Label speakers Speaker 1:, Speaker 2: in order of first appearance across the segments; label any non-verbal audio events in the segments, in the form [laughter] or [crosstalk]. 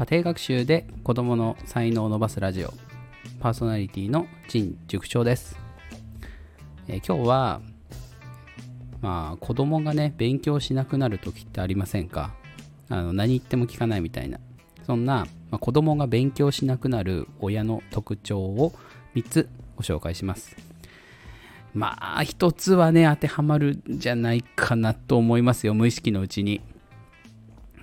Speaker 1: 家庭学習で子供の才能を伸ばすラジオ。パーソナリティの陳塾長です、えー今日はまあ子供がね勉強しなくなる時ってありませんか？あの何言っても聞かないみたいな。そんな、まあ、子供が勉強しなくなる親の特徴を3つご紹介します。まあ一つはね当てはまるんじゃないかなと思いますよ。無意識のうちに。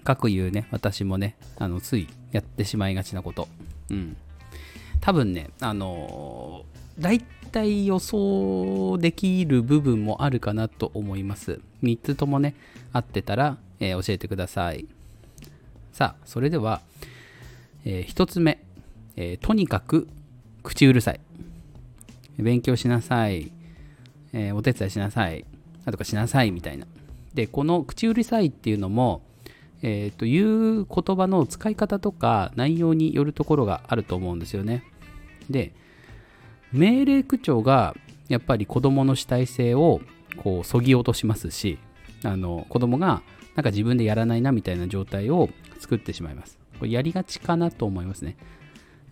Speaker 1: 各言うね私もねあのついやってしまいがちなこと。うん。多分ねあのー、大体予想できる部分もあるかなと思います。3つともね合ってたら、えー教えてください。さあそれでは、え1つ目、えーとにかく口うるさい。勉強しなさい、えお手伝いしなさい。なんとかしなさいみたいな。でこの口うるさいっていうのもえー、という言葉の使い方とか内容によるところがあると思うんですよね。で命令口調がやっぱり子供の主体性をこうそぎ落としますしあの子供がなんか自分でやらないなみたいな状態を作ってしまいます。これやりがちかなと思いますね。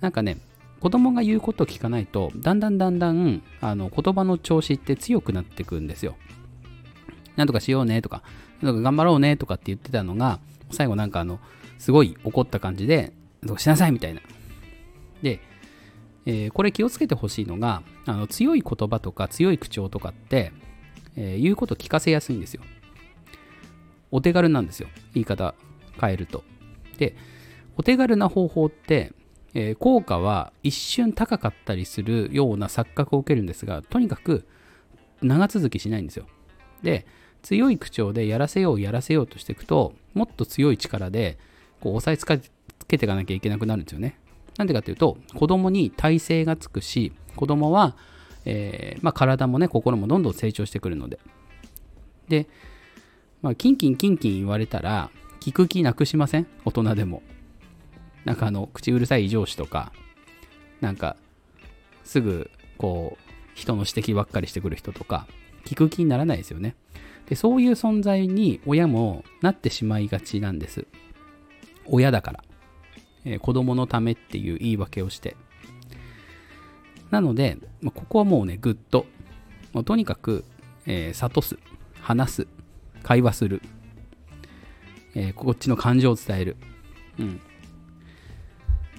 Speaker 1: なんかね子供が言うことを聞かないとだんだんだんだんあの言葉の調子って強くなっていくんですよ。なんとかしようねとか、なんとか頑張ろうねとかって言ってたのが、最後なんかあの、すごい怒った感じで、なんとかしなさいみたいな。で、えーこれ気をつけてほしいのが、あの強い言葉とか強い口調とかって、えー言うこと聞かせやすいんですよ。お手軽なんですよ。言い方変えると。で、お手軽な方法って、えー効果は一瞬高かったりするような錯覚を受けるんですが、とにかく長続きしないんですよ。で強い口調でやらせようやらせようとしていくともっと強い力でこう押さえつかつけていかなきゃいけなくなるんですよね。なんでかというと子供に体勢がつくし子供は、えーまあ、体もね心もどんどん成長してくるので。で、まあ、キンキンキンキン言われたら聞く気なくしません？大人でも。なんかあの口うるさい上司とかなんかすぐこう人の指摘ばっかりしてくる人とか聞く気にならないですよね。で、そういう存在に親もなってしまいがちなんです。親だから。えー子供のためっていう言い訳をして。なので、まあここはもうね、ぐっと。もうとにかく、えー諭す、話す、会話する、えーこっちの感情を伝える。うん。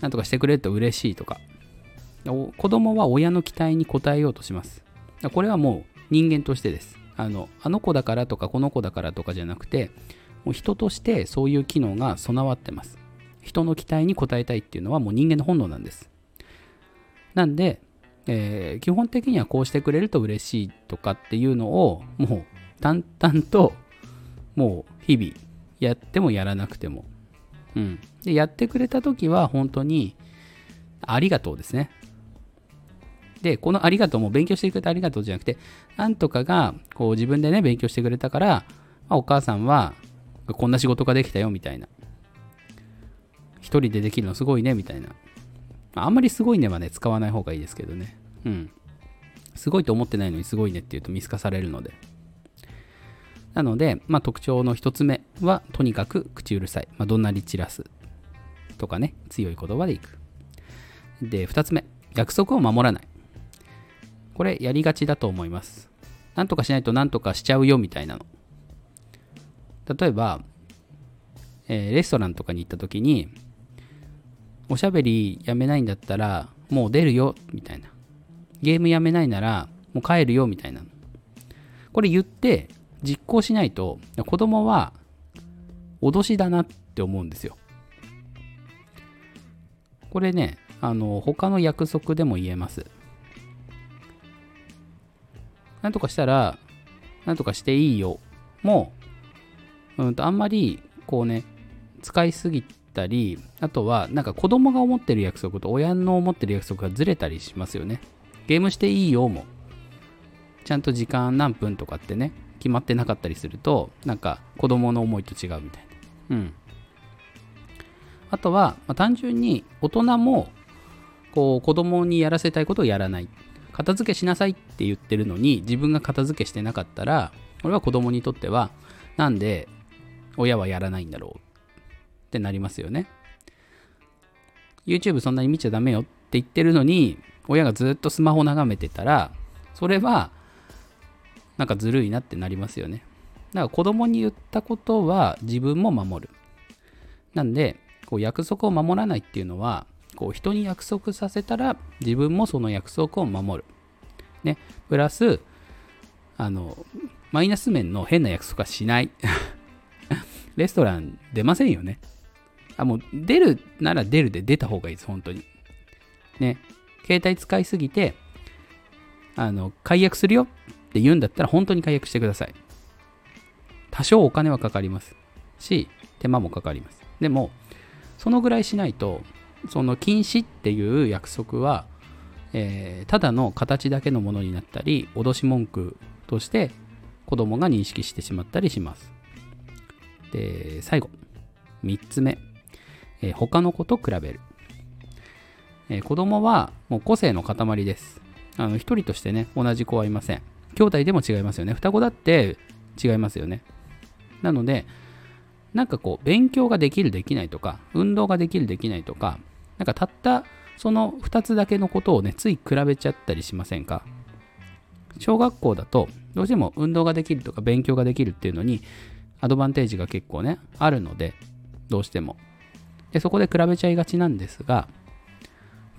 Speaker 1: なんとかしてくれると嬉しいとか。子供は親の期待に応えようとします。これはもう人間としてです。あのあの子だからとかこの子だからとかじゃなくて、もう人としてそういう機能が備わってます。人の期待に応えたいっていうのはもう人間の本能なんです。なんで、えー基本的にはこうしてくれると嬉しいとかっていうのをもう淡々ともう日々やってもやらなくても。うん。で、やってくれた時は本当にありがとうですね。で、このありがとうも勉強してくれてありがとうじゃなくて、なんとかがこう自分でね、勉強してくれたから、まあお母さんはこんな仕事ができたよみたいな。一人でできるのすごいねみたいな。あんまりすごいねはね、使わない方がいいですけどね。うん。すごいと思ってないのにすごいねって言うと見透かされるので。なので、まあ、特徴の一つ目は、とにかく口うるさい。まあ、怒鳴り散らす。とかね、強い言葉でいく。で、二つ目、約束を守らない。これやりがちだと思います。なんとかしないとなんとかしちゃうよみたいなの。例えば、えーレストランとかに行った時に、おしゃべりやめないんだったらもう出るよみたいな。ゲームやめないならもう帰るよみたいな。これ言って実行しないと子供は脅しだなって思うんですよ。これね、あの他の約束でも言えます。なんとかしたら、なんとかしていいよ。もう、うんと、あんまり、こうね、使いすぎたり、あとは、なんか子供が思ってる約束と親の思ってる約束がずれたりしますよね。ゲームしていいよも。ちゃんと時間何分とかってね、決まってなかったりすると、なんか子供の思いと違うみたいな。うん。あとは、まあ単純に大人も、こう、子供にやらせたいことをやらない。片付けしなさいって言ってるのに自分が片付けしてなかったらこれは子供にとってはなんで親はやらないんだろうってなりますよね。YouTube そんなに見ちゃダメよって言ってるのに親がずっとスマホ眺めてたらそれはなんかずるいなってなりますよね。だから子供に言ったことは自分も守る。なんでこう約束を守らないっていうのはこう人に約束させたら自分もその約束を守るねプラスあのマイナス面の変な約束はしない [laughs] レストラン出ませんよねあ、もう出るなら出るで出た方がいいです、本当に。ね。携帯使いすぎて、あの、解約するよって言うんだったら本当に解約してください。多少お金はかかりますし、手間もかかります。でも、そのぐらいしないと、その禁止っていう約束は、えー、ただの形だけのものになったり、脅し文句として子供が認識してしまったりします。で、最後、3つ目。えー、他の子と比べる。えー、子供はもう個性の塊です。あの、一人としてね、同じ子はいません。兄弟でも違いますよね。双子だって違いますよね。なので、なんかこう、勉強ができる、できないとか、運動ができる、できないとか、なんかたったその2つだけのことをね、つい比べちゃったりしませんか？小学校だと、どうしても運動ができるとか勉強ができるっていうのに、アドバンテージが結構ね、あるので、どうしても。でそこで比べちゃいがちなんですが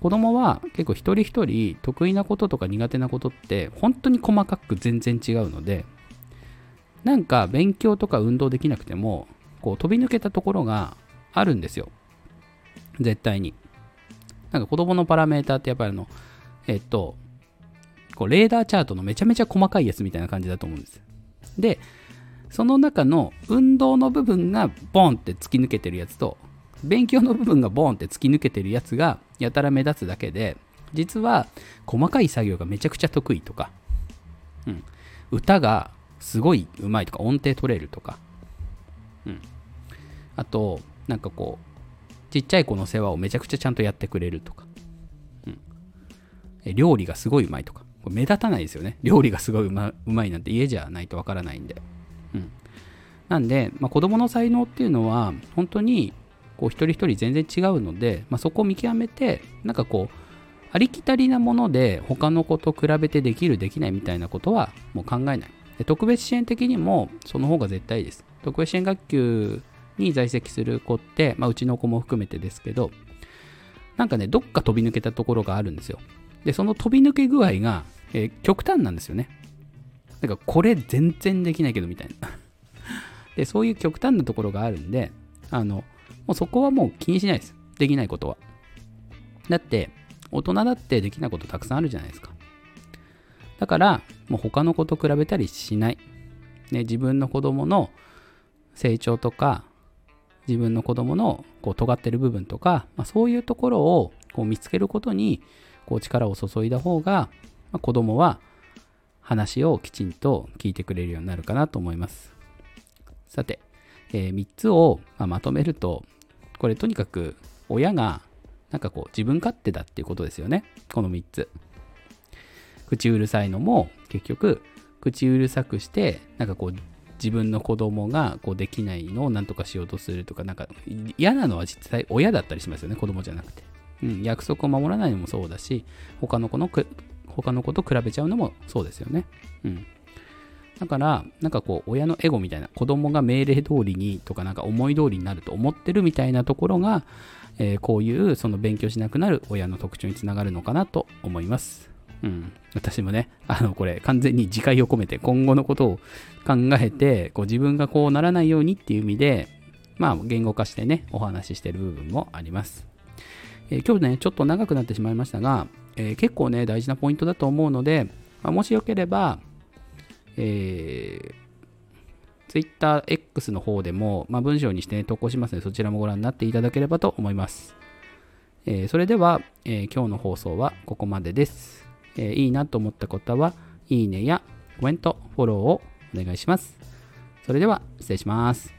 Speaker 1: 子供は結構一人一人得意なこととか苦手なことって本当に細かく全然違うのでなんか勉強とか運動できなくてもこう飛び抜けたところがあるんですよ。絶対に。なんか子供のパラメーターってやっぱりあのえっとこうレーダーチャートのめちゃめちゃ細かいやつみたいな感じだと思うんですでその中の運動の部分がボンって突き抜けてるやつと勉強の部分がボーンって突き抜けてるやつがやたら目立つだけで実は細かい作業がめちゃくちゃ得意とか、うん、歌がすごいうまいとか音程取れるとか、うん、あとなんかこうちっちゃい子の世話をめちゃくちゃちゃんとやってくれるとか、うん、え料理がすごいうまいとか。これ目立たないですよね。料理がすごいうまうまいなんて家じゃないとわからないんで、うん、なんで、まあ、子供の才能っていうのは本当にこう一人一人全然違うので、まあ、そこを見極めてなんかこうありきたりなもので他の子と比べてできるできないみたいなことはもう考えない。で特別支援的にもその方が絶対です。特別支援学級に在籍する子って、まあ、うちの子も含めてですけどなんかねどっか飛び抜けたところがあるんですよでその飛び抜け具合が、えー、極端なんですよねなんかこれ全然できないけどみたいな [laughs] でそういう極端なところがあるんであのもうそこはもう気にしないです。できないことは。だって、大人だってできないことたくさんあるじゃないですか。だから、もう他の子と比べたりしない。ね、自分の子供の成長とか、自分の子供のこう尖ってる部分とか、まあ、そういうところをこう見つけることにこう力を注いだ方が、まあ、子供は話をきちんと聞いてくれるようになるかなと思います。さて、えー、3つを、ま、まとめると、これとにかく親がなんかこう自分勝手だっていうことですよね。この3つ。口うるさいのも結局口うるさくしてなんかこう自分の子供がこうできないのを何とかしようとするとかなんか嫌なのは実際親だったりしますよね。子供じゃなくて、うん、約束を守らないのもそうだし他の子の他の子と比べちゃうのもそうですよね。うん。だから、なんかこう、親のエゴみたいな、子供が命令通りにとか、なんか思い通りになると思ってるみたいなところが、えー、こういうその勉強しなくなる親の特徴につながるのかなと思います。うん。私もね、あの、これ完全に自戒を込めて今後のことを考えて、こう自分がこうならないようにっていう意味で、まあ言語化してね、お話ししてる部分もあります。えー、今日ね、ちょっと長くなってしまいましたが、えー、結構ね、大事なポイントだと思うので、まあ、もしよければ、えー、TwitterX の方でも、まあ、文章にして、ね、投稿しますので、そちらもご覧になっていただければと思います。えー、それでは、えー、今日の放送はここまでです、えー、いいなと思った方は、いいねやコメント、フォローをお願いします。それでは失礼します。